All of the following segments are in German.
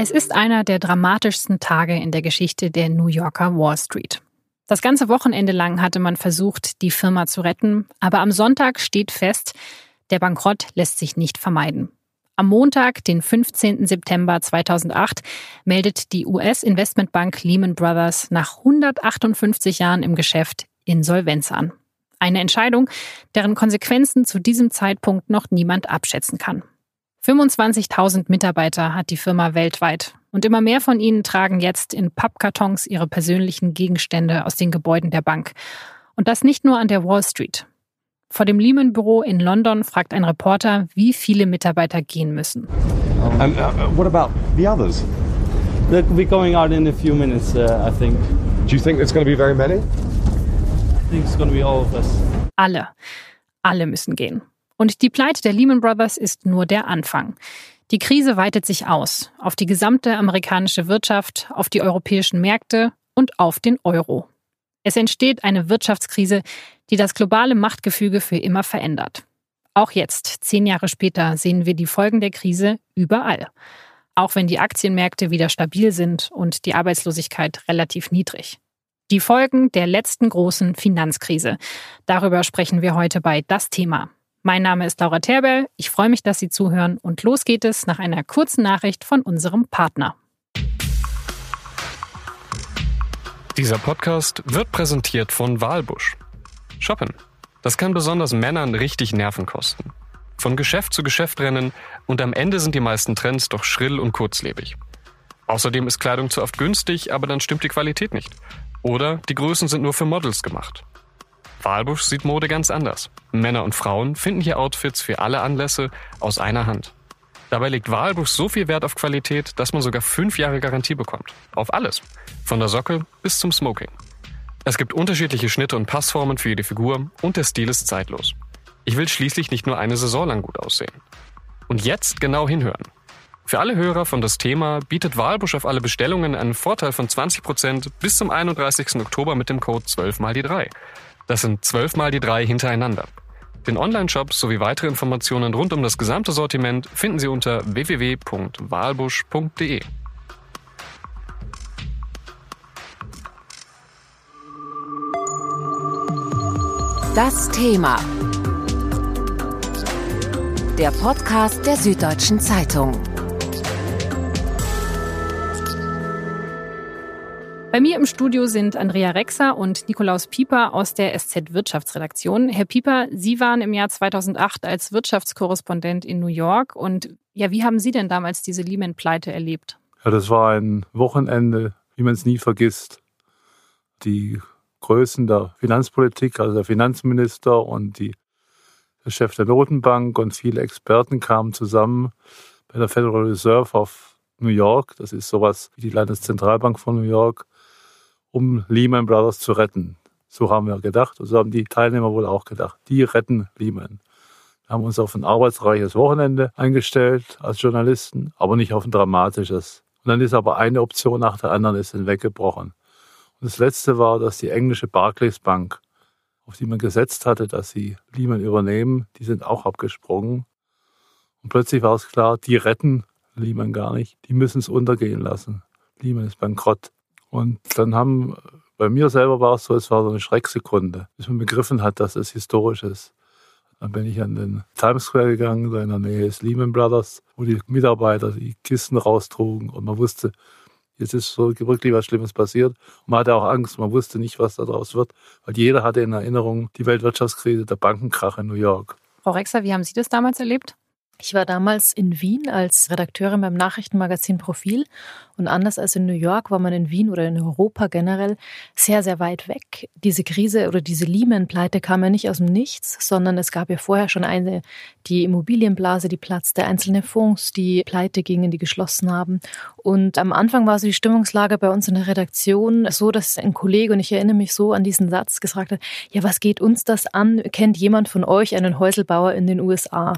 Es ist einer der dramatischsten Tage in der Geschichte der New Yorker Wall Street. Das ganze Wochenende lang hatte man versucht, die Firma zu retten, aber am Sonntag steht fest, der Bankrott lässt sich nicht vermeiden. Am Montag, den 15. September 2008, meldet die US-Investmentbank Lehman Brothers nach 158 Jahren im Geschäft Insolvenz an. Eine Entscheidung, deren Konsequenzen zu diesem Zeitpunkt noch niemand abschätzen kann. 25.000 Mitarbeiter hat die Firma weltweit und immer mehr von ihnen tragen jetzt in Pappkartons ihre persönlichen Gegenstände aus den Gebäuden der Bank. Und das nicht nur an der Wall Street. Vor dem Lehman-Büro in London fragt ein Reporter, wie viele Mitarbeiter gehen müssen. And uh, what about the others? They'll be going out in a few minutes, uh, I think. Do you think there's going to be very many? I think it's going to be all of us. Alle. Alle müssen gehen. Und die Pleite der Lehman Brothers ist nur der Anfang. Die Krise weitet sich aus auf die gesamte amerikanische Wirtschaft, auf die europäischen Märkte und auf den Euro. Es entsteht eine Wirtschaftskrise, die das globale Machtgefüge für immer verändert. Auch jetzt, zehn Jahre später, sehen wir die Folgen der Krise überall. Auch wenn die Aktienmärkte wieder stabil sind und die Arbeitslosigkeit relativ niedrig. Die Folgen der letzten großen Finanzkrise. Darüber sprechen wir heute bei Das Thema. Mein Name ist Laura Terbell. Ich freue mich, dass Sie zuhören und los geht es nach einer kurzen Nachricht von unserem Partner. Dieser Podcast wird präsentiert von Walbusch. Shoppen. Das kann besonders Männern richtig Nerven kosten. Von Geschäft zu Geschäft rennen und am Ende sind die meisten Trends doch schrill und kurzlebig. Außerdem ist Kleidung zu oft günstig, aber dann stimmt die Qualität nicht. Oder die Größen sind nur für Models gemacht. Walbusch sieht Mode ganz anders. Männer und Frauen finden hier Outfits für alle Anlässe aus einer Hand. Dabei legt Walbusch so viel Wert auf Qualität, dass man sogar fünf Jahre Garantie bekommt. Auf alles. Von der Socke bis zum Smoking. Es gibt unterschiedliche Schnitte und Passformen für jede Figur und der Stil ist zeitlos. Ich will schließlich nicht nur eine Saison lang gut aussehen. Und jetzt genau hinhören. Für alle Hörer von das Thema bietet Walbusch auf alle Bestellungen einen Vorteil von 20% bis zum 31. Oktober mit dem Code 12 mal die 3. Das sind zwölfmal die drei hintereinander. Den Online-Shop sowie weitere Informationen rund um das gesamte Sortiment finden Sie unter www.walbusch.de. Das Thema. Der Podcast der Süddeutschen Zeitung. Bei mir im Studio sind Andrea Rexer und Nikolaus Pieper aus der SZ Wirtschaftsredaktion. Herr Pieper, Sie waren im Jahr 2008 als Wirtschaftskorrespondent in New York und ja, wie haben Sie denn damals diese Lehman-Pleite erlebt? Ja, das war ein Wochenende, wie man es nie vergisst. Die Größen der Finanzpolitik, also der Finanzminister und die, der Chef der Notenbank und viele Experten kamen zusammen bei der Federal Reserve of New York. Das ist sowas wie die Landeszentralbank von New York um Lehman Brothers zu retten. So haben wir gedacht und so haben die Teilnehmer wohl auch gedacht. Die retten Lehman. Wir haben uns auf ein arbeitsreiches Wochenende eingestellt als Journalisten, aber nicht auf ein dramatisches. Und dann ist aber eine Option nach der anderen ist hinweggebrochen. Und das letzte war, dass die englische Barclays Bank, auf die man gesetzt hatte, dass sie Lehman übernehmen, die sind auch abgesprungen. Und plötzlich war es klar, die retten Lehman gar nicht. Die müssen es untergehen lassen. Lehman ist bankrott. Und dann haben, bei mir selber war es so, es war so eine Schrecksekunde, bis man begriffen hat, dass es historisch ist. Dann bin ich an den Times Square gegangen, da in der Nähe ist Lehman Brothers, wo die Mitarbeiter die Kisten raustrugen und man wusste, jetzt ist so wirklich was Schlimmes passiert. Und man hatte auch Angst, man wusste nicht, was daraus wird, weil jeder hatte in Erinnerung die Weltwirtschaftskrise, der Bankenkrach in New York. Frau Rexer, wie haben Sie das damals erlebt? Ich war damals in Wien als Redakteurin beim Nachrichtenmagazin Profil und anders als in New York war man in Wien oder in Europa generell sehr, sehr weit weg. Diese Krise oder diese Lehman-Pleite kam ja nicht aus dem Nichts, sondern es gab ja vorher schon eine, die Immobilienblase, die platzte, einzelne Fonds, die pleite gingen, die geschlossen haben. Und am Anfang war so die Stimmungslage bei uns in der Redaktion so, dass ein Kollege, und ich erinnere mich so an diesen Satz, gesagt hat, ja, was geht uns das an? Kennt jemand von euch einen Häuselbauer in den USA?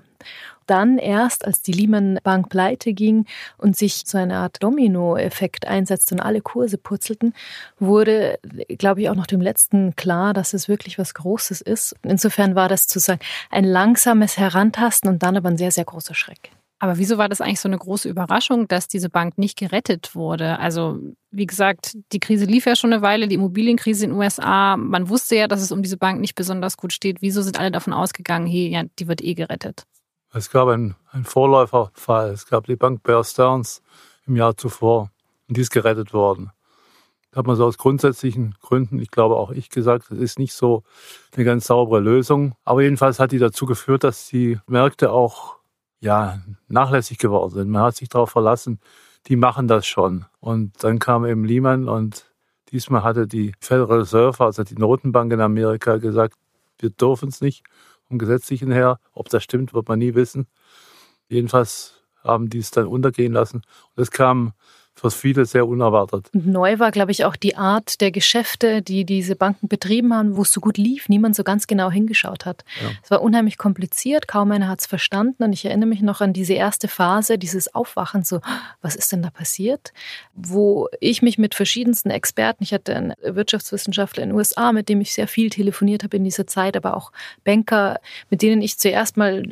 Dann erst, als die Lehman Bank pleite ging und sich so eine Art Domino-Effekt einsetzte und alle Kurse purzelten, wurde, glaube ich, auch noch dem letzten klar, dass es wirklich was Großes ist. Insofern war das sozusagen ein langsames Herantasten und dann aber ein sehr, sehr großer Schreck. Aber wieso war das eigentlich so eine große Überraschung, dass diese Bank nicht gerettet wurde? Also, wie gesagt, die Krise lief ja schon eine Weile, die Immobilienkrise in den USA. Man wusste ja, dass es um diese Bank nicht besonders gut steht. Wieso sind alle davon ausgegangen, hey, ja, die wird eh gerettet? Es gab einen, einen Vorläuferfall. Es gab die Bank Bear Stearns im Jahr zuvor und die ist gerettet worden. Da hat man so aus grundsätzlichen Gründen, ich glaube auch ich gesagt, das ist nicht so eine ganz saubere Lösung. Aber jedenfalls hat die dazu geführt, dass die Märkte auch ja, nachlässig geworden sind. Man hat sich darauf verlassen, die machen das schon. Und dann kam eben Lehman und diesmal hatte die Federal Reserve, also die Notenbank in Amerika, gesagt, wir dürfen es nicht vom Gesetzlichen her. Ob das stimmt, wird man nie wissen. Jedenfalls haben die es dann untergehen lassen. Und es kam für viele sehr unerwartet. Neu war, glaube ich, auch die Art der Geschäfte, die diese Banken betrieben haben, wo es so gut lief, niemand so ganz genau hingeschaut hat. Ja. Es war unheimlich kompliziert, kaum einer hat es verstanden. Und ich erinnere mich noch an diese erste Phase, dieses Aufwachen, so, was ist denn da passiert? Wo ich mich mit verschiedensten Experten, ich hatte einen Wirtschaftswissenschaftler in den USA, mit dem ich sehr viel telefoniert habe in dieser Zeit, aber auch Banker, mit denen ich zuerst mal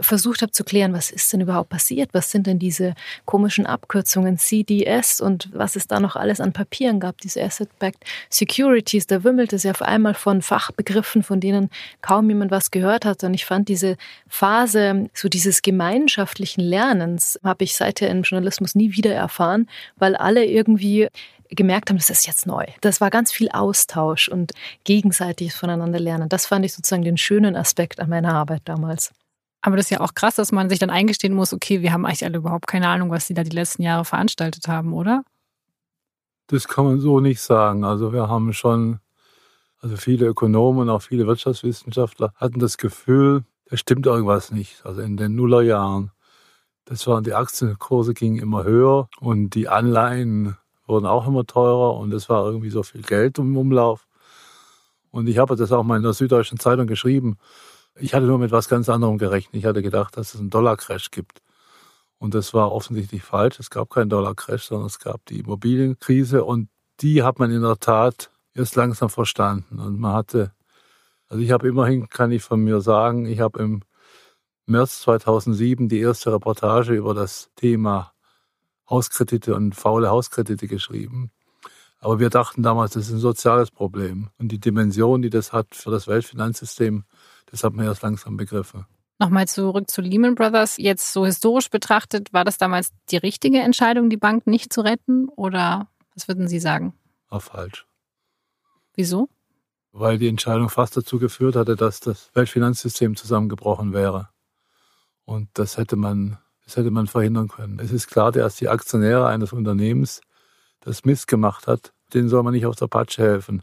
versucht habe zu klären, was ist denn überhaupt passiert? Was sind denn diese komischen Abkürzungen CDS? CDS und was es da noch alles an Papieren gab, diese Asset-Backed Securities, da wimmelt es ja auf einmal von Fachbegriffen, von denen kaum jemand was gehört hat. Und ich fand diese Phase, so dieses gemeinschaftlichen Lernens, habe ich seither im Journalismus nie wieder erfahren, weil alle irgendwie gemerkt haben, das ist jetzt neu. Das war ganz viel Austausch und gegenseitiges voneinander lernen. Das fand ich sozusagen den schönen Aspekt an meiner Arbeit damals. Aber das ist ja auch krass, dass man sich dann eingestehen muss, okay, wir haben eigentlich alle überhaupt keine Ahnung, was sie da die letzten Jahre veranstaltet haben, oder? Das kann man so nicht sagen. Also wir haben schon, also viele Ökonomen und auch viele Wirtschaftswissenschaftler hatten das Gefühl, da stimmt irgendwas nicht. Also in den Nullerjahren, das waren die Aktienkurse gingen immer höher und die Anleihen wurden auch immer teurer und es war irgendwie so viel Geld im Umlauf. Und ich habe das auch mal in der Süddeutschen Zeitung geschrieben. Ich hatte nur mit was ganz anderem gerechnet. Ich hatte gedacht, dass es einen Dollar-Crash gibt. Und das war offensichtlich falsch. Es gab keinen Dollar-Crash, sondern es gab die Immobilienkrise. Und die hat man in der Tat erst langsam verstanden. Und man hatte, also ich habe immerhin, kann ich von mir sagen, ich habe im März 2007 die erste Reportage über das Thema Hauskredite und faule Hauskredite geschrieben. Aber wir dachten damals, das ist ein soziales Problem. Und die Dimension, die das hat für das Weltfinanzsystem, das hat man erst langsam begriffen. Nochmal zurück zu Lehman Brothers. Jetzt so historisch betrachtet, war das damals die richtige Entscheidung, die Bank nicht zu retten? Oder was würden Sie sagen? War falsch. Wieso? Weil die Entscheidung fast dazu geführt hatte, dass das Weltfinanzsystem zusammengebrochen wäre. Und das hätte man, das hätte man verhindern können. Es ist klar, dass die Aktionäre eines Unternehmens das Mist gemacht hat, denen soll man nicht auf der Patsche helfen.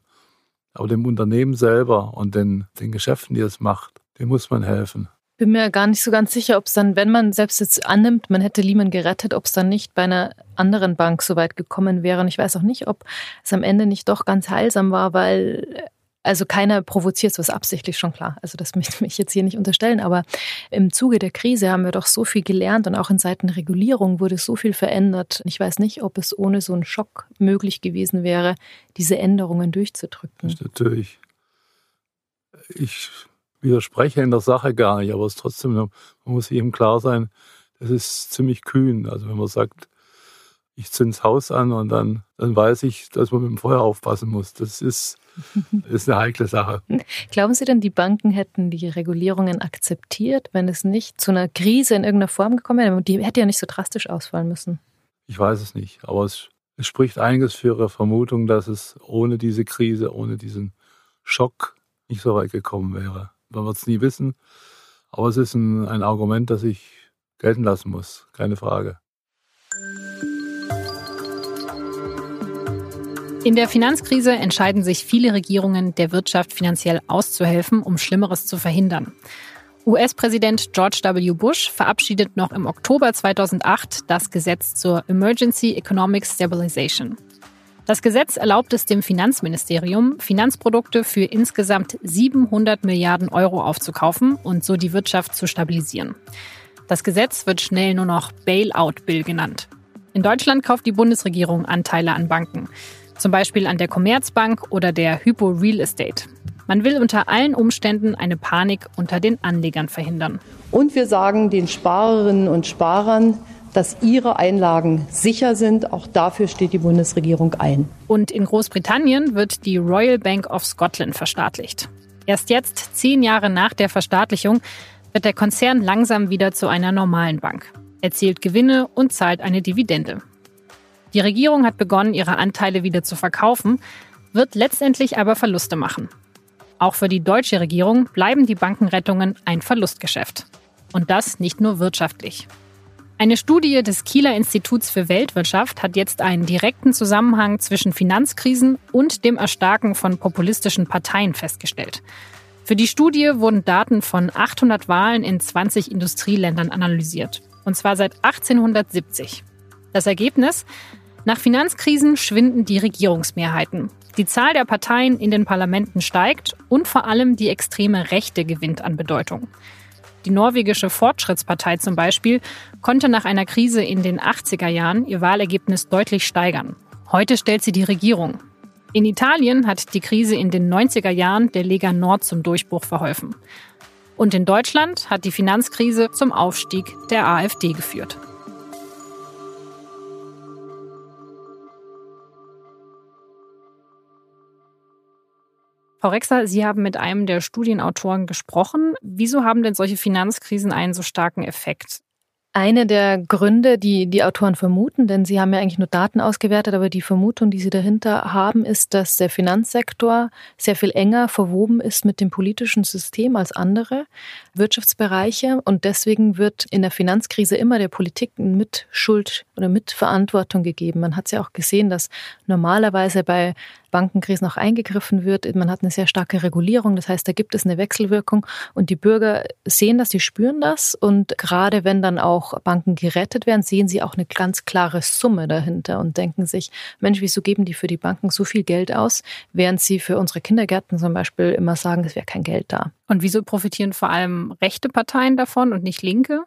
Aber dem Unternehmen selber und den, den Geschäften, die es macht, dem muss man helfen. Bin mir gar nicht so ganz sicher, ob es dann, wenn man selbst jetzt annimmt, man hätte Lehman gerettet, ob es dann nicht bei einer anderen Bank so weit gekommen wäre. Und ich weiß auch nicht, ob es am Ende nicht doch ganz heilsam war, weil also keiner provoziert sowas absichtlich, schon klar. Also das möchte ich jetzt hier nicht unterstellen. Aber im Zuge der Krise haben wir doch so viel gelernt und auch in Seiten Regulierung wurde so viel verändert. Ich weiß nicht, ob es ohne so einen Schock möglich gewesen wäre, diese Änderungen durchzudrücken. Das natürlich. Ich widerspreche in der Sache gar nicht, aber es trotzdem, man muss eben klar sein, das ist ziemlich kühn. Also wenn man sagt, ich zünd's Haus an und dann, dann weiß ich, dass man mit dem Feuer aufpassen muss. Das ist ist eine heikle Sache. Glauben Sie denn, die Banken hätten die Regulierungen akzeptiert, wenn es nicht zu einer Krise in irgendeiner Form gekommen wäre? Die hätte ja nicht so drastisch ausfallen müssen. Ich weiß es nicht, aber es, es spricht einiges für Ihre Vermutung, dass es ohne diese Krise, ohne diesen Schock nicht so weit gekommen wäre. Man wird es nie wissen, aber es ist ein, ein Argument, das ich gelten lassen muss, keine Frage. In der Finanzkrise entscheiden sich viele Regierungen, der Wirtschaft finanziell auszuhelfen, um Schlimmeres zu verhindern. US-Präsident George W. Bush verabschiedet noch im Oktober 2008 das Gesetz zur Emergency Economic Stabilization. Das Gesetz erlaubt es dem Finanzministerium, Finanzprodukte für insgesamt 700 Milliarden Euro aufzukaufen und so die Wirtschaft zu stabilisieren. Das Gesetz wird schnell nur noch Bailout Bill genannt. In Deutschland kauft die Bundesregierung Anteile an Banken zum Beispiel an der Commerzbank oder der Hypo Real Estate. Man will unter allen Umständen eine Panik unter den Anlegern verhindern. Und wir sagen den Sparerinnen und Sparern, dass ihre Einlagen sicher sind. Auch dafür steht die Bundesregierung ein. Und in Großbritannien wird die Royal Bank of Scotland verstaatlicht. Erst jetzt, zehn Jahre nach der Verstaatlichung, wird der Konzern langsam wieder zu einer normalen Bank, erzielt Gewinne und zahlt eine Dividende. Die Regierung hat begonnen, ihre Anteile wieder zu verkaufen, wird letztendlich aber Verluste machen. Auch für die deutsche Regierung bleiben die Bankenrettungen ein Verlustgeschäft. Und das nicht nur wirtschaftlich. Eine Studie des Kieler Instituts für Weltwirtschaft hat jetzt einen direkten Zusammenhang zwischen Finanzkrisen und dem Erstarken von populistischen Parteien festgestellt. Für die Studie wurden Daten von 800 Wahlen in 20 Industrieländern analysiert. Und zwar seit 1870. Das Ergebnis? Nach Finanzkrisen schwinden die Regierungsmehrheiten. Die Zahl der Parteien in den Parlamenten steigt und vor allem die extreme Rechte gewinnt an Bedeutung. Die norwegische Fortschrittspartei zum Beispiel konnte nach einer Krise in den 80er Jahren ihr Wahlergebnis deutlich steigern. Heute stellt sie die Regierung. In Italien hat die Krise in den 90er Jahren der Lega Nord zum Durchbruch verholfen. Und in Deutschland hat die Finanzkrise zum Aufstieg der AfD geführt. Frau Rexer, Sie haben mit einem der Studienautoren gesprochen. Wieso haben denn solche Finanzkrisen einen so starken Effekt? Eine der Gründe, die die Autoren vermuten, denn sie haben ja eigentlich nur Daten ausgewertet, aber die Vermutung, die sie dahinter haben, ist, dass der Finanzsektor sehr viel enger verwoben ist mit dem politischen System als andere Wirtschaftsbereiche und deswegen wird in der Finanzkrise immer der Politik mit Schuld oder mit Verantwortung gegeben. Man hat es ja auch gesehen, dass normalerweise bei Bankenkrisen auch eingegriffen wird. Man hat eine sehr starke Regulierung. Das heißt, da gibt es eine Wechselwirkung und die Bürger sehen das, die spüren das. Und gerade wenn dann auch Banken gerettet werden, sehen sie auch eine ganz klare Summe dahinter und denken sich, Mensch, wieso geben die für die Banken so viel Geld aus, während sie für unsere Kindergärten zum Beispiel immer sagen, es wäre kein Geld da. Und wieso profitieren vor allem rechte Parteien davon und nicht linke?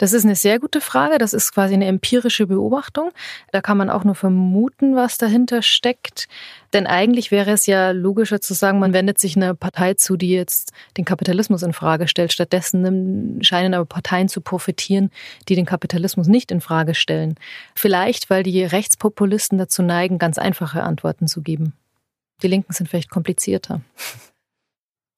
Das ist eine sehr gute Frage. Das ist quasi eine empirische Beobachtung. Da kann man auch nur vermuten, was dahinter steckt. Denn eigentlich wäre es ja logischer zu sagen, man wendet sich einer Partei zu, die jetzt den Kapitalismus in Frage stellt. Stattdessen scheinen aber Parteien zu profitieren, die den Kapitalismus nicht in Frage stellen. Vielleicht, weil die Rechtspopulisten dazu neigen, ganz einfache Antworten zu geben. Die Linken sind vielleicht komplizierter.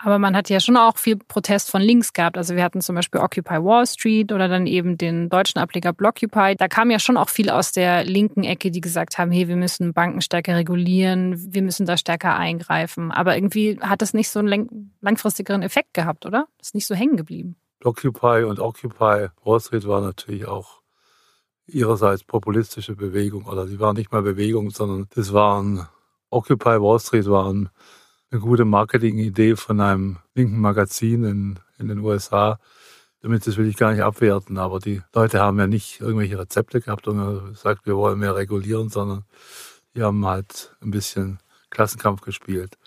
Aber man hat ja schon auch viel Protest von links gehabt. Also wir hatten zum Beispiel Occupy Wall Street oder dann eben den deutschen Ableger Blockupy. Da kam ja schon auch viel aus der linken Ecke, die gesagt haben, hey, wir müssen Banken stärker regulieren, wir müssen da stärker eingreifen. Aber irgendwie hat das nicht so einen langfristigeren Effekt gehabt, oder? Ist nicht so hängen geblieben. Blockupy und Occupy Wall Street war natürlich auch ihrerseits populistische Bewegung. Oder die waren nicht mal Bewegung, sondern das waren Occupy Wall Street waren eine gute Marketingidee von einem linken Magazin in, in den USA. Damit das will ich gar nicht abwerten, aber die Leute haben ja nicht irgendwelche Rezepte gehabt und gesagt, wir wollen mehr regulieren, sondern die haben halt ein bisschen Klassenkampf gespielt.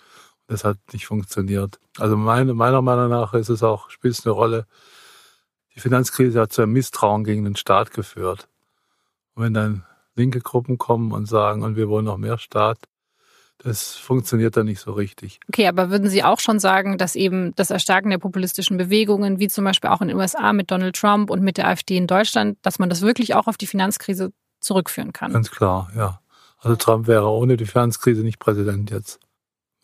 Das hat nicht funktioniert. Also meine, meiner Meinung nach ist es auch, spielt es eine Rolle. Die Finanzkrise hat zu einem Misstrauen gegen den Staat geführt. Und wenn dann linke Gruppen kommen und sagen, und wir wollen noch mehr Staat, das funktioniert da nicht so richtig. Okay, aber würden Sie auch schon sagen, dass eben das Erstarken der populistischen Bewegungen, wie zum Beispiel auch in den USA mit Donald Trump und mit der AfD in Deutschland, dass man das wirklich auch auf die Finanzkrise zurückführen kann? Ganz klar, ja. Also Trump wäre ohne die Finanzkrise nicht Präsident jetzt.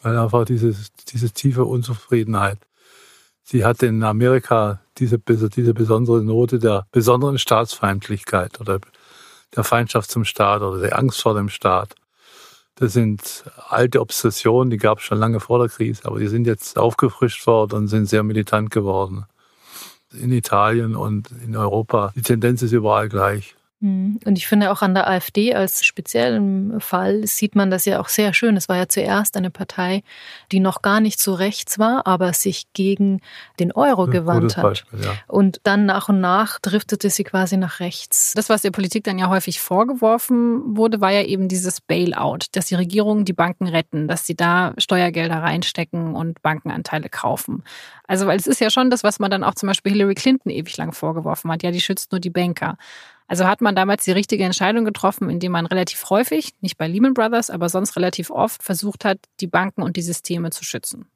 Weil einfach diese, diese tiefe Unzufriedenheit. Sie hat in Amerika diese, diese besondere Note der besonderen Staatsfeindlichkeit oder der Feindschaft zum Staat oder der Angst vor dem Staat. Das sind alte Obsessionen, die gab es schon lange vor der Krise, aber die sind jetzt aufgefrischt worden und sind sehr militant geworden. In Italien und in Europa, die Tendenz ist überall gleich. Mhm. Und ich finde auch an der AfD als speziellen Fall sieht man das ja auch sehr schön. Es war ja zuerst eine Partei, die noch gar nicht so rechts war, aber sich gegen den Euro gewandt hat. Beispiel, ja. Und dann nach und nach driftete sie quasi nach rechts. Das, was der Politik dann ja häufig vorgeworfen wurde, war ja eben dieses Bailout, dass die Regierungen die Banken retten, dass sie da Steuergelder reinstecken und Bankenanteile kaufen. Also, weil es ist ja schon das, was man dann auch zum Beispiel Hillary Clinton ewig lang vorgeworfen hat. Ja, die schützt nur die Banker. Also hat man damals die richtige Entscheidung getroffen, indem man relativ häufig, nicht bei Lehman Brothers, aber sonst relativ oft versucht hat, die Banken und die Systeme zu schützen.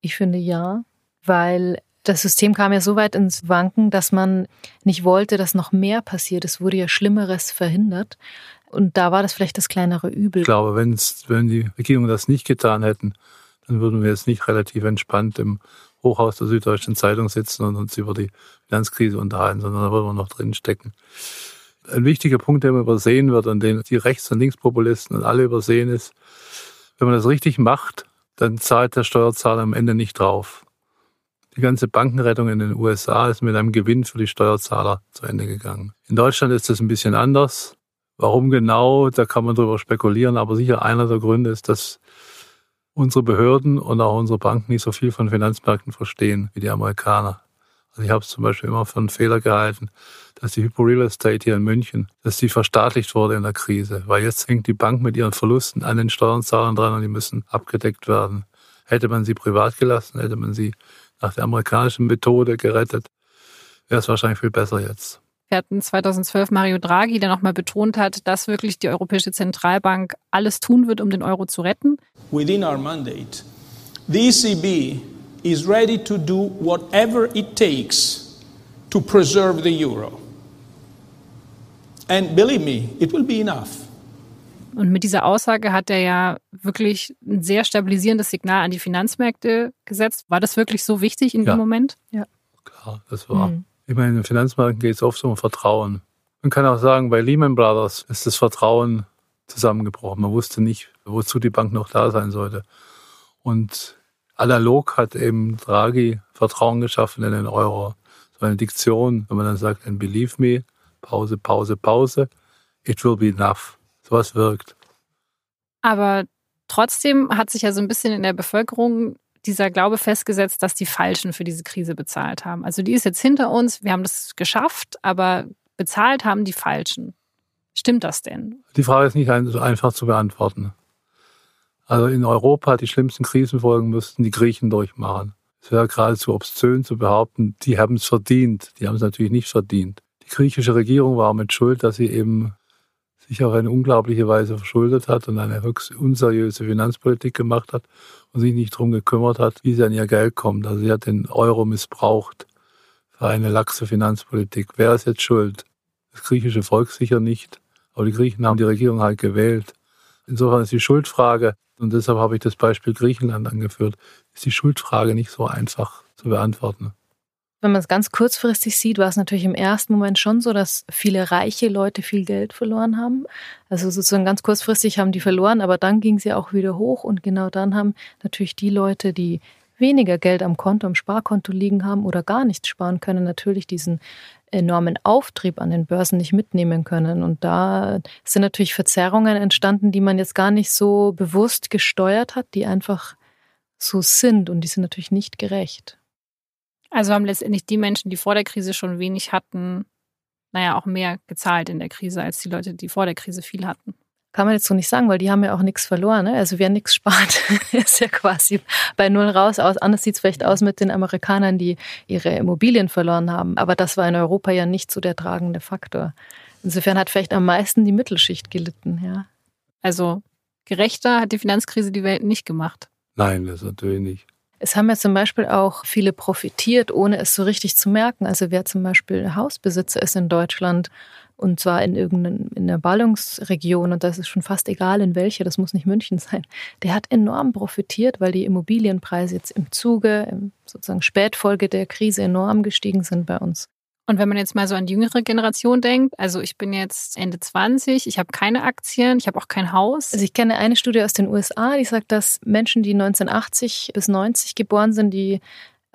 Ich finde ja, weil das System kam ja so weit ins Wanken, dass man nicht wollte, dass noch mehr passiert. Es wurde ja Schlimmeres verhindert. Und da war das vielleicht das kleinere Übel. Ich glaube, wenn's, wenn die Regierungen das nicht getan hätten, dann würden wir jetzt nicht relativ entspannt im Hochhaus der Süddeutschen Zeitung sitzen und uns über die Finanzkrise unterhalten, sondern da würden wir noch drin stecken. Ein wichtiger Punkt, der immer übersehen wird und den die Rechts- und Linkspopulisten und alle übersehen ist, wenn man das richtig macht, dann zahlt der Steuerzahler am Ende nicht drauf. Die ganze Bankenrettung in den USA ist mit einem Gewinn für die Steuerzahler zu Ende gegangen. In Deutschland ist das ein bisschen anders. Warum genau, da kann man drüber spekulieren, aber sicher einer der Gründe ist, dass unsere Behörden und auch unsere Banken nicht so viel von Finanzmärkten verstehen wie die Amerikaner. Also ich habe es zum Beispiel immer für einen Fehler gehalten, dass die Hypo Real Estate hier in München, dass die verstaatlicht wurde in der Krise, weil jetzt hängt die Bank mit ihren Verlusten an den Steuerzahlern dran und die müssen abgedeckt werden. Hätte man sie privat gelassen, hätte man sie nach der amerikanischen Methode gerettet, wäre es wahrscheinlich viel besser jetzt. Wir hatten 2012 Mario Draghi, der nochmal betont hat, dass wirklich die Europäische Zentralbank alles tun wird, um den Euro zu retten. Within our mandate, the ECB is ready to do whatever it takes to preserve the euro. And believe me, it will be enough. Und mit dieser Aussage hat er ja wirklich ein sehr stabilisierendes Signal an die Finanzmärkte gesetzt. War das wirklich so wichtig in Ja. dem Moment? Ja. Klar, das war. Mhm. Ich meine, in den Finanzmärkten geht es oft um Vertrauen. Man kann auch sagen, bei Lehman Brothers ist das Vertrauen zusammengebrochen. Man wusste nicht, wozu die Bank noch da sein sollte. Und analog hat eben Draghi Vertrauen geschaffen in den Euro. So eine Diktion, wenn man dann sagt, and believe me, Pause, Pause, Pause, it will be enough. Sowas wirkt. Aber trotzdem hat sich ja so ein bisschen in der Bevölkerung dieser Glaube festgesetzt, dass die Falschen für diese Krise bezahlt haben. Also die ist jetzt hinter uns, wir haben das geschafft, aber bezahlt haben die Falschen. Stimmt das denn? Die Frage ist nicht so einfach zu beantworten. Also in Europa die schlimmsten Krisenfolgen müssten die Griechen durchmachen. Es wäre geradezu obszön zu behaupten, die haben es verdient. Die haben es natürlich nicht verdient. Die griechische Regierung war mit Schuld, dass sie eben sich auf eine unglaubliche Weise verschuldet hat und eine höchst unseriöse Finanzpolitik gemacht hat und sich nicht darum gekümmert hat, wie sie an ihr Geld kommt. Also sie hat den Euro missbraucht für eine laxe Finanzpolitik. Wer ist jetzt schuld? Das griechische Volk sicher nicht. Aber die Griechen haben die Regierung halt gewählt. Insofern ist die Schuldfrage, und deshalb habe ich das Beispiel Griechenland angeführt, ist die Schuldfrage nicht so einfach zu beantworten. Wenn man es ganz kurzfristig sieht, war es natürlich im ersten Moment schon so, dass viele reiche Leute viel Geld verloren haben. Also sozusagen ganz kurzfristig haben die verloren, aber dann ging sie auch wieder hoch und genau dann haben natürlich die Leute, die weniger Geld am Konto, am Sparkonto liegen haben oder gar nichts sparen können, natürlich diesen enormen Auftrieb an den Börsen nicht mitnehmen können. Und da sind natürlich Verzerrungen entstanden, die man jetzt gar nicht so bewusst gesteuert hat, die einfach so sind und die sind natürlich nicht gerecht. Also haben letztendlich die Menschen, die vor der Krise schon wenig hatten, naja, auch mehr gezahlt in der Krise als die Leute, die vor der Krise viel hatten. Kann man jetzt so nicht sagen, weil die haben ja auch nichts verloren. Ne? Also wer nichts spart, ist ja quasi bei Null raus. Aus. Anders sieht es vielleicht aus mit den Amerikanern, die ihre Immobilien verloren haben. Aber das war in Europa ja nicht so der tragende Faktor. Insofern hat vielleicht am meisten die Mittelschicht gelitten. Ja. Also gerechter hat die Finanzkrise die Welt nicht gemacht. Nein, das natürlich nicht. Es haben ja zum Beispiel auch viele profitiert, ohne es so richtig zu merken. Also wer zum Beispiel Hausbesitzer ist in Deutschland und zwar in irgendeiner in einer Ballungsregion und das ist schon fast egal in welcher, das muss nicht München sein, der hat enorm profitiert, weil die Immobilienpreise jetzt im Zuge, im sozusagen Spätfolge der Krise enorm gestiegen sind bei uns. Und wenn man jetzt mal so an die jüngere Generation denkt, also ich bin jetzt Ende 20, ich habe keine Aktien, ich habe auch kein Haus. Also ich kenne eine Studie aus den USA, die sagt, dass Menschen, die 1980 bis 90 geboren sind, die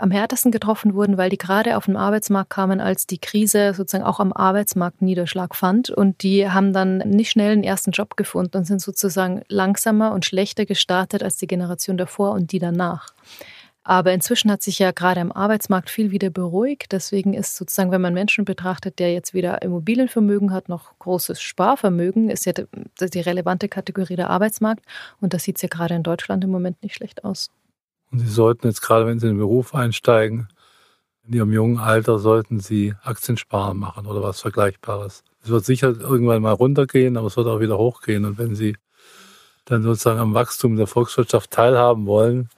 am härtesten getroffen wurden, weil die gerade auf den Arbeitsmarkt kamen, als die Krise sozusagen auch am Arbeitsmarkt Niederschlag fand. Und die haben dann nicht schnell einen ersten Job gefunden und sind sozusagen langsamer und schlechter gestartet als die Generation davor und die danach. Aber inzwischen hat sich ja gerade am Arbeitsmarkt viel wieder beruhigt. Deswegen ist sozusagen, wenn man Menschen betrachtet, der jetzt wieder Immobilienvermögen hat, noch großes Sparvermögen, ist ja die relevante Kategorie der Arbeitsmarkt. Und das sieht es ja gerade in Deutschland im Moment nicht schlecht aus. Und Sie sollten jetzt gerade, wenn Sie in den Beruf einsteigen, in Ihrem jungen Alter sollten Sie Aktiensparen machen oder was Vergleichbares. Es wird sicher irgendwann mal runtergehen, aber es wird auch wieder hochgehen. Und wenn Sie dann sozusagen am Wachstum der Volkswirtschaft teilhaben wollen,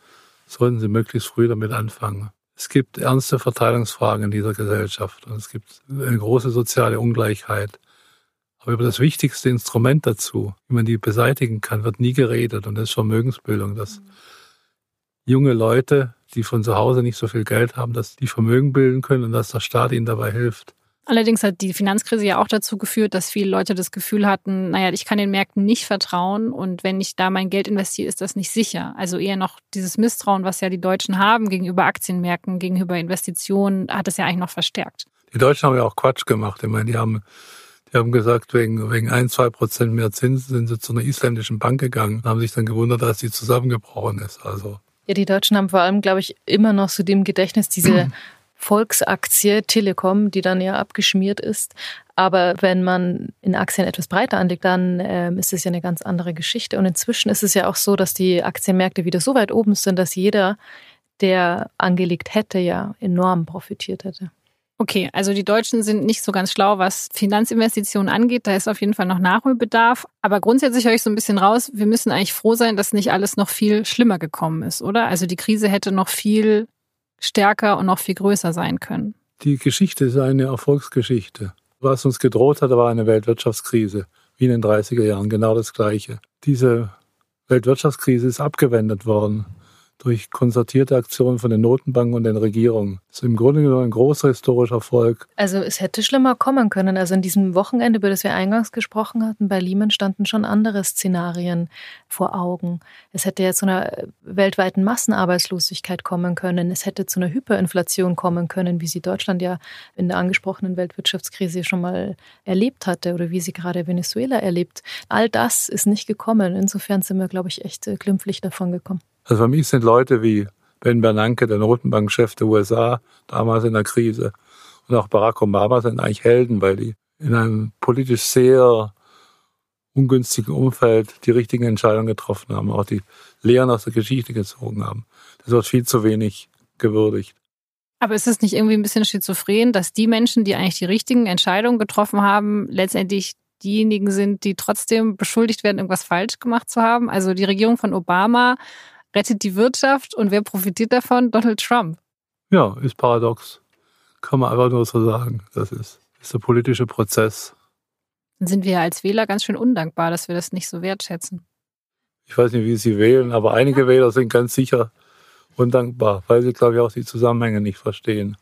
sollten sie möglichst früh damit anfangen. Es gibt ernste Verteilungsfragen in dieser Gesellschaft und es gibt eine große soziale Ungleichheit. Aber über das wichtigste Instrument dazu, wie man die beseitigen kann, wird nie geredet und das ist Vermögensbildung, dass junge Leute, die von zu Hause nicht so viel Geld haben, dass die Vermögen bilden können und dass der Staat ihnen dabei hilft. Allerdings hat die Finanzkrise ja auch dazu geführt, dass viele Leute das Gefühl hatten, naja, ich kann den Märkten nicht vertrauen und wenn ich da mein Geld investiere, ist das nicht sicher. Also eher noch dieses Misstrauen, was ja die Deutschen haben gegenüber Aktienmärkten, gegenüber Investitionen, hat es ja eigentlich noch verstärkt. Die Deutschen haben ja auch Quatsch gemacht. Ich meine, die haben, die haben gesagt, wegen, wegen ein, zwei Prozent mehr Zinsen sind sie zu einer isländischen Bank gegangen und haben sich dann gewundert, dass sie zusammengebrochen ist. Also. Ja, die Deutschen haben vor allem, glaube ich, immer noch so dem Gedächtnis diese Volksaktie Telekom, die dann ja abgeschmiert ist. Aber wenn man in Aktien etwas breiter anlegt, dann ähm, ist es ja eine ganz andere Geschichte. Und inzwischen ist es ja auch so, dass die Aktienmärkte wieder so weit oben sind, dass jeder, der angelegt hätte, ja enorm profitiert hätte. Okay, also die Deutschen sind nicht so ganz schlau, was Finanzinvestitionen angeht. Da ist auf jeden Fall noch Nachholbedarf. Aber grundsätzlich höre ich so ein bisschen raus, wir müssen eigentlich froh sein, dass nicht alles noch viel schlimmer gekommen ist, oder? Also die Krise hätte noch viel stärker und noch viel größer sein können. Die Geschichte ist eine Erfolgsgeschichte. Was uns gedroht hat, war eine Weltwirtschaftskrise, wie in den 30er Jahren, genau das Gleiche. Diese Weltwirtschaftskrise ist abgewendet worden durch konzertierte Aktionen von den Notenbanken und den Regierungen. Das ist im Grunde genommen ein großer historischer Erfolg. Also es hätte schlimmer kommen können. Also in diesem Wochenende, über das wir eingangs gesprochen hatten, bei Lehman standen schon andere Szenarien vor Augen. Es hätte ja zu einer weltweiten Massenarbeitslosigkeit kommen können. Es hätte zu einer Hyperinflation kommen können, wie sie Deutschland ja in der angesprochenen Weltwirtschaftskrise schon mal erlebt hatte oder wie sie gerade Venezuela erlebt. All das ist nicht gekommen. Insofern sind wir, glaube ich, echt äh, glimpflich davon gekommen. Also für mich sind Leute wie Ben Bernanke, der Notenbankchef der USA, damals in der Krise, und auch Barack Obama sind eigentlich Helden, weil die in einem politisch sehr ungünstigen Umfeld die richtigen Entscheidungen getroffen haben, auch die Lehren aus der Geschichte gezogen haben. Das wird viel zu wenig gewürdigt. Aber ist es nicht irgendwie ein bisschen schizophren, dass die Menschen, die eigentlich die richtigen Entscheidungen getroffen haben, letztendlich diejenigen sind, die trotzdem beschuldigt werden, irgendwas falsch gemacht zu haben? Also die Regierung von Obama rettet die Wirtschaft und wer profitiert davon? Donald Trump. Ja, ist paradox. Kann man einfach nur so sagen. Das ist, ist der politische Prozess. Dann sind wir ja als Wähler ganz schön undankbar, dass wir das nicht so wertschätzen. Ich weiß nicht, wie Sie wählen, aber einige Wähler sind ganz sicher undankbar, weil sie, glaube ich, auch die Zusammenhänge nicht verstehen.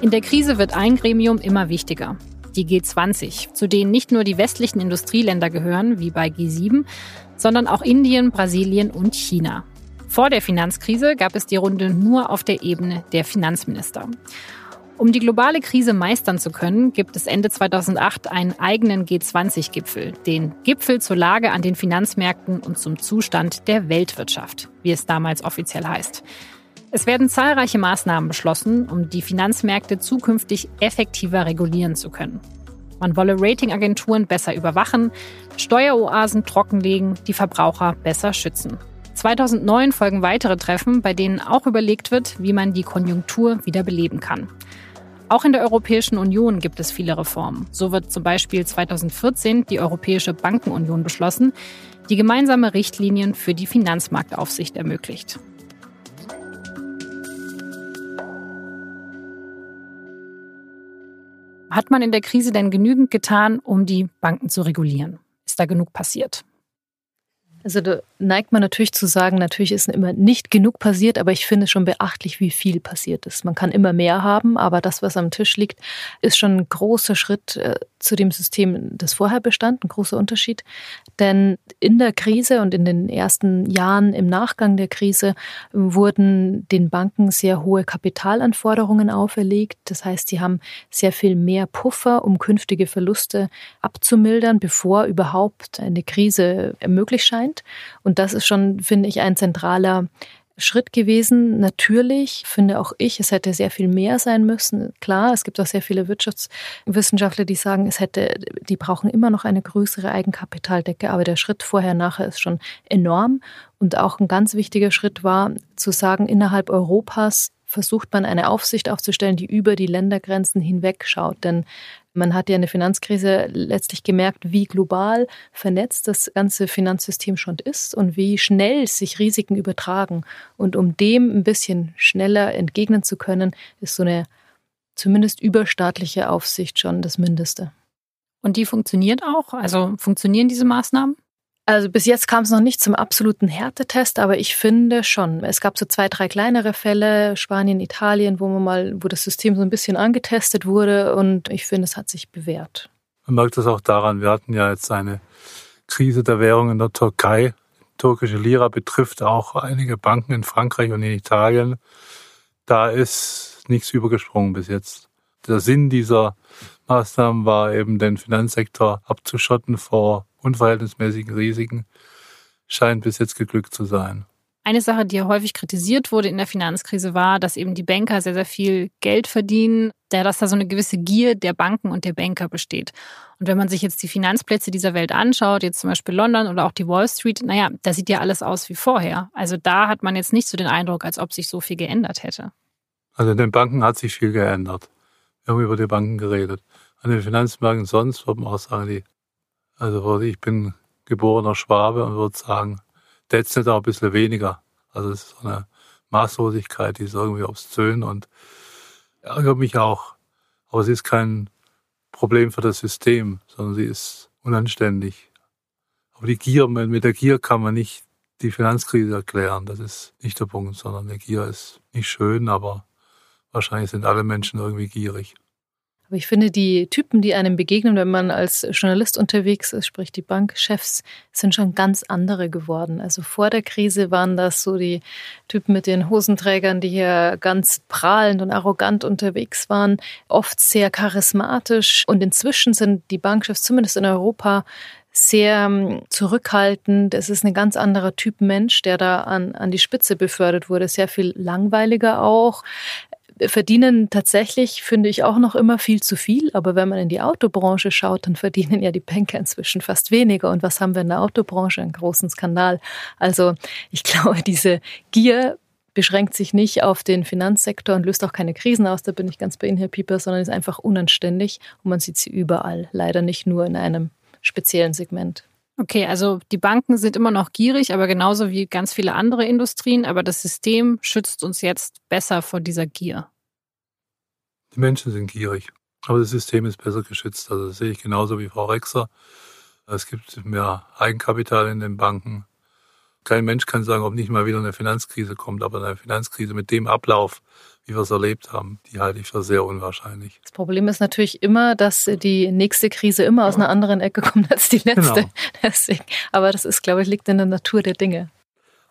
In der Krise wird ein Gremium immer wichtiger die G20, zu denen nicht nur die westlichen Industrieländer gehören, wie bei G7, sondern auch Indien, Brasilien und China. Vor der Finanzkrise gab es die Runde nur auf der Ebene der Finanzminister. Um die globale Krise meistern zu können, gibt es Ende 2008 einen eigenen G20-Gipfel, den Gipfel zur Lage an den Finanzmärkten und zum Zustand der Weltwirtschaft, wie es damals offiziell heißt. Es werden zahlreiche Maßnahmen beschlossen, um die Finanzmärkte zukünftig effektiver regulieren zu können. Man wolle Ratingagenturen besser überwachen, Steueroasen trockenlegen, die Verbraucher besser schützen. 2009 folgen weitere Treffen, bei denen auch überlegt wird, wie man die Konjunktur wieder beleben kann. Auch in der Europäischen Union gibt es viele Reformen. So wird zum Beispiel 2014 die Europäische Bankenunion beschlossen, die gemeinsame Richtlinien für die Finanzmarktaufsicht ermöglicht. Hat man in der Krise denn genügend getan, um die Banken zu regulieren? Ist da genug passiert? Also da neigt man natürlich zu sagen, natürlich ist immer nicht genug passiert, aber ich finde schon beachtlich, wie viel passiert ist. Man kann immer mehr haben, aber das, was am Tisch liegt, ist schon ein großer Schritt äh, zu dem System, das vorher bestand, ein großer Unterschied. Denn in der Krise und in den ersten Jahren im Nachgang der Krise wurden den Banken sehr hohe Kapitalanforderungen auferlegt. Das heißt, sie haben sehr viel mehr Puffer, um künftige Verluste abzumildern, bevor überhaupt eine Krise möglich scheint. Das ist schon, finde ich, ein zentraler Schritt gewesen. Natürlich finde auch ich, es hätte sehr viel mehr sein müssen. Klar, es gibt auch sehr viele Wirtschaftswissenschaftler, die sagen, es hätte, die brauchen immer noch eine größere Eigenkapitaldecke, aber der Schritt vorher nachher ist schon enorm. Und auch ein ganz wichtiger Schritt war zu sagen, innerhalb Europas versucht man eine Aufsicht aufzustellen, die über die Ländergrenzen hinweg schaut. Denn Man hat ja in der Finanzkrise letztlich gemerkt, wie global vernetzt das ganze Finanzsystem schon ist und wie schnell sich Risiken übertragen. Und um dem ein bisschen schneller entgegnen zu können, ist so eine zumindest überstaatliche Aufsicht schon das Mindeste. Und die funktioniert auch? Also funktionieren diese Maßnahmen? Also bis jetzt kam es noch nicht zum absoluten Härtetest, aber ich finde schon. Es gab so zwei, drei kleinere Fälle, Spanien, Italien, wo man mal, wo das System so ein bisschen angetestet wurde und ich finde, es hat sich bewährt. Man merkt das auch daran, wir hatten ja jetzt eine Krise der Währung in der Türkei. Türkische Lira betrifft auch einige Banken in Frankreich und in Italien. Da ist nichts übergesprungen bis jetzt. Der Sinn dieser Maßnahmen war eben, den Finanzsektor abzuschotten vor unverhältnismäßigen Risiken, scheint bis jetzt geglückt zu sein. Eine Sache, die ja häufig kritisiert wurde in der Finanzkrise, war, dass eben die Banker sehr, sehr viel Geld verdienen, dass da so eine gewisse Gier der Banken und der Banker besteht. Und wenn man sich jetzt die Finanzplätze dieser Welt anschaut, jetzt zum Beispiel London oder auch die Wall Street, naja, da sieht ja alles aus wie vorher. Also da hat man jetzt nicht so den Eindruck, als ob sich so viel geändert hätte. Also in den Banken hat sich viel geändert. Wir haben über die Banken geredet. An den Finanzmärkten sonst würde man auch sagen, die also ich bin geborener Schwabe und würde sagen, jetzt nicht auch ein bisschen weniger. Also es ist so eine Maßlosigkeit, die ist irgendwie obszön und ärgert mich auch. Aber sie ist kein Problem für das System, sondern sie ist unanständig. Aber die Gier, mit der Gier kann man nicht die Finanzkrise erklären. Das ist nicht der Punkt, sondern die Gier ist nicht schön, aber wahrscheinlich sind alle Menschen irgendwie gierig. Aber ich finde, die Typen, die einem begegnen, wenn man als Journalist unterwegs ist, sprich die Bankchefs, sind schon ganz andere geworden. Also vor der Krise waren das so die Typen mit den Hosenträgern, die hier ganz prahlend und arrogant unterwegs waren, oft sehr charismatisch. Und inzwischen sind die Bankchefs, zumindest in Europa, sehr ähm, zurückhaltend. Es ist ein ganz anderer Typ Mensch, der da an, an die Spitze befördert wurde. Sehr viel langweiliger auch verdienen tatsächlich, finde ich, auch noch immer viel zu viel. Aber wenn man in die Autobranche schaut, dann verdienen ja die Banker inzwischen fast weniger. Und was haben wir in der Autobranche? Einen großen Skandal. Also ich glaube, diese Gier beschränkt sich nicht auf den Finanzsektor und löst auch keine Krisen aus. Da bin ich ganz bei Ihnen, Herr Pieper, sondern ist einfach unanständig. Und man sieht sie überall. Leider nicht nur in einem speziellen Segment. Okay, also die Banken sind immer noch gierig, aber genauso wie ganz viele andere Industrien. Aber das System schützt uns jetzt besser vor dieser Gier. Die Menschen sind gierig, aber das System ist besser geschützt. Also das sehe ich genauso wie Frau Rexer. Es gibt mehr Eigenkapital in den Banken. Kein Mensch kann sagen, ob nicht mal wieder eine Finanzkrise kommt, aber eine Finanzkrise mit dem Ablauf, wie wir es erlebt haben, die halte ich für sehr unwahrscheinlich. Das Problem ist natürlich immer, dass die nächste Krise immer aus einer anderen Ecke kommt als die letzte. Genau. Deswegen, aber das ist, glaube ich, liegt in der Natur der Dinge.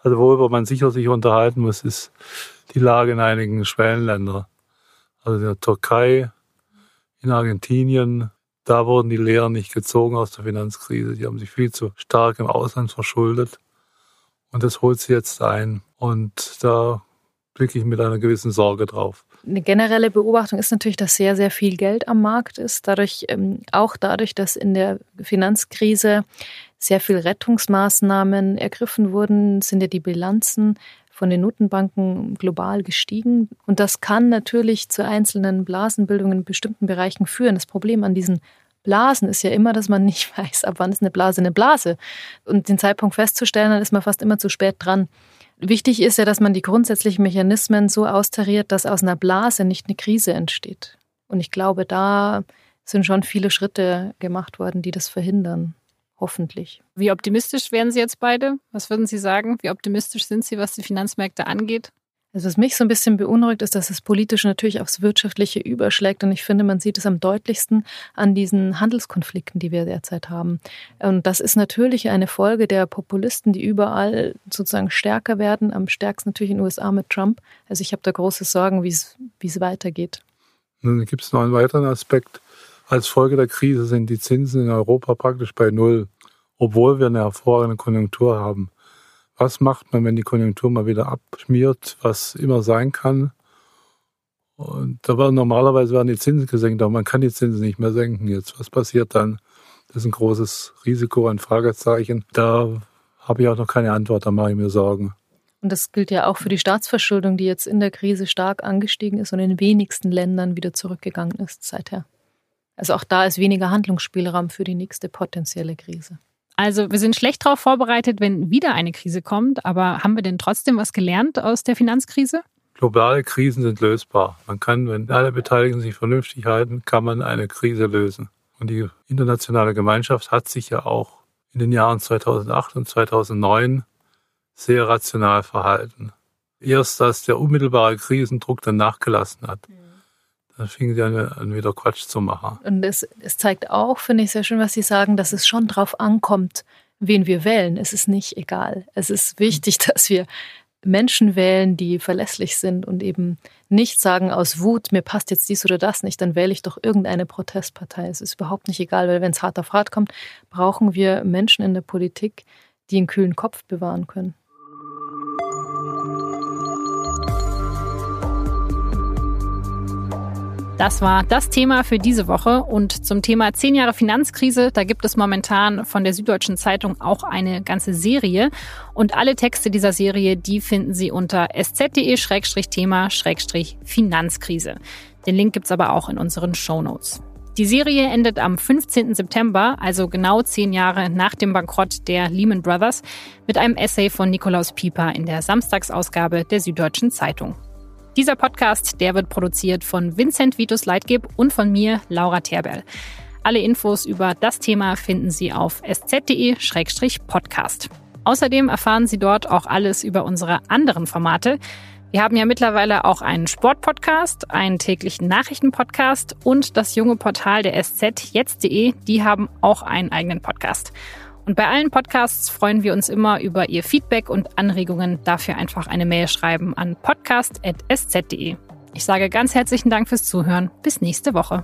Also worüber man sicher sich unterhalten muss, ist die Lage in einigen Schwellenländern. Also in der Türkei, in Argentinien, da wurden die Lehren nicht gezogen aus der Finanzkrise. Die haben sich viel zu stark im Ausland verschuldet. Und das holt sie jetzt ein. Und da blicke ich mit einer gewissen Sorge drauf. Eine generelle Beobachtung ist natürlich, dass sehr, sehr viel Geld am Markt ist. Dadurch, ähm, auch dadurch, dass in der Finanzkrise sehr viel Rettungsmaßnahmen ergriffen wurden, sind ja die Bilanzen von den Notenbanken global gestiegen. Und das kann natürlich zu einzelnen Blasenbildungen in bestimmten Bereichen führen. Das Problem an diesen Blasen ist ja immer, dass man nicht weiß, ab wann ist eine Blase eine Blase. Und den Zeitpunkt festzustellen, dann ist man fast immer zu spät dran. Wichtig ist ja, dass man die grundsätzlichen Mechanismen so austariert, dass aus einer Blase nicht eine Krise entsteht. Und ich glaube, da sind schon viele Schritte gemacht worden, die das verhindern. Hoffentlich. Wie optimistisch wären Sie jetzt beide? Was würden Sie sagen? Wie optimistisch sind Sie, was die Finanzmärkte angeht? Also was mich so ein bisschen beunruhigt, ist, dass das Politische natürlich aufs Wirtschaftliche überschlägt. Und ich finde, man sieht es am deutlichsten an diesen Handelskonflikten, die wir derzeit haben. Und das ist natürlich eine Folge der Populisten, die überall sozusagen stärker werden. Am stärksten natürlich in den USA mit Trump. Also ich habe da große Sorgen, es, wie es weitergeht. Nun gibt es noch einen weiteren Aspekt. Als Folge der Krise sind die Zinsen in Europa praktisch bei Null, obwohl wir eine hervorragende Konjunktur haben was macht man, wenn die Konjunktur mal wieder abschmiert, was immer sein kann. Und da war normalerweise werden die Zinsen gesenkt, aber man kann die Zinsen nicht mehr senken jetzt. Was passiert dann? Das ist ein großes Risiko, ein Fragezeichen. Da habe ich auch noch keine Antwort, da mache ich mir Sorgen. Und das gilt ja auch für die Staatsverschuldung, die jetzt in der Krise stark angestiegen ist und in wenigsten Ländern wieder zurückgegangen ist seither. Also auch da ist weniger Handlungsspielraum für die nächste potenzielle Krise. Also wir sind schlecht darauf vorbereitet, wenn wieder eine Krise kommt, aber haben wir denn trotzdem was gelernt aus der Finanzkrise? Globale Krisen sind lösbar. Man kann, wenn alle Beteiligten sich vernünftig halten, kann man eine Krise lösen. Und die internationale Gemeinschaft hat sich ja auch in den Jahren 2008 und 2009 sehr rational verhalten. Erst als der unmittelbare Krisendruck dann nachgelassen hat, da fingen sie an, wieder Quatsch zu machen. Und es, es zeigt auch, finde ich sehr schön, was Sie sagen, dass es schon drauf ankommt, wen wir wählen. Es ist nicht egal. Es ist wichtig, dass wir Menschen wählen, die verlässlich sind und eben nicht sagen aus Wut, mir passt jetzt dies oder das nicht, dann wähle ich doch irgendeine Protestpartei. Es ist überhaupt nicht egal, weil wenn es hart auf hart kommt, brauchen wir Menschen in der Politik, die einen kühlen Kopf bewahren können. Das war das Thema für diese Woche. Und zum Thema 10 Jahre Finanzkrise, da gibt es momentan von der Süddeutschen Zeitung auch eine ganze Serie. Und alle Texte dieser Serie, die finden Sie unter sz.de-thema-finanzkrise. Den Link gibt's aber auch in unseren Show Notes. Die Serie endet am 15. September, also genau zehn Jahre nach dem Bankrott der Lehman Brothers, mit einem Essay von Nikolaus Pieper in der Samstagsausgabe der Süddeutschen Zeitung. Dieser Podcast, der wird produziert von Vincent Vitus Leitgeb und von mir, Laura Terberl. Alle Infos über das Thema finden Sie auf sz.de-podcast. Außerdem erfahren Sie dort auch alles über unsere anderen Formate. Wir haben ja mittlerweile auch einen Sportpodcast, einen täglichen Nachrichtenpodcast und das junge Portal der SZ jetzt.de, die haben auch einen eigenen Podcast. Und bei allen Podcasts freuen wir uns immer über Ihr Feedback und Anregungen. Dafür einfach eine Mail schreiben an podcast.sz.de. Ich sage ganz herzlichen Dank fürs Zuhören. Bis nächste Woche.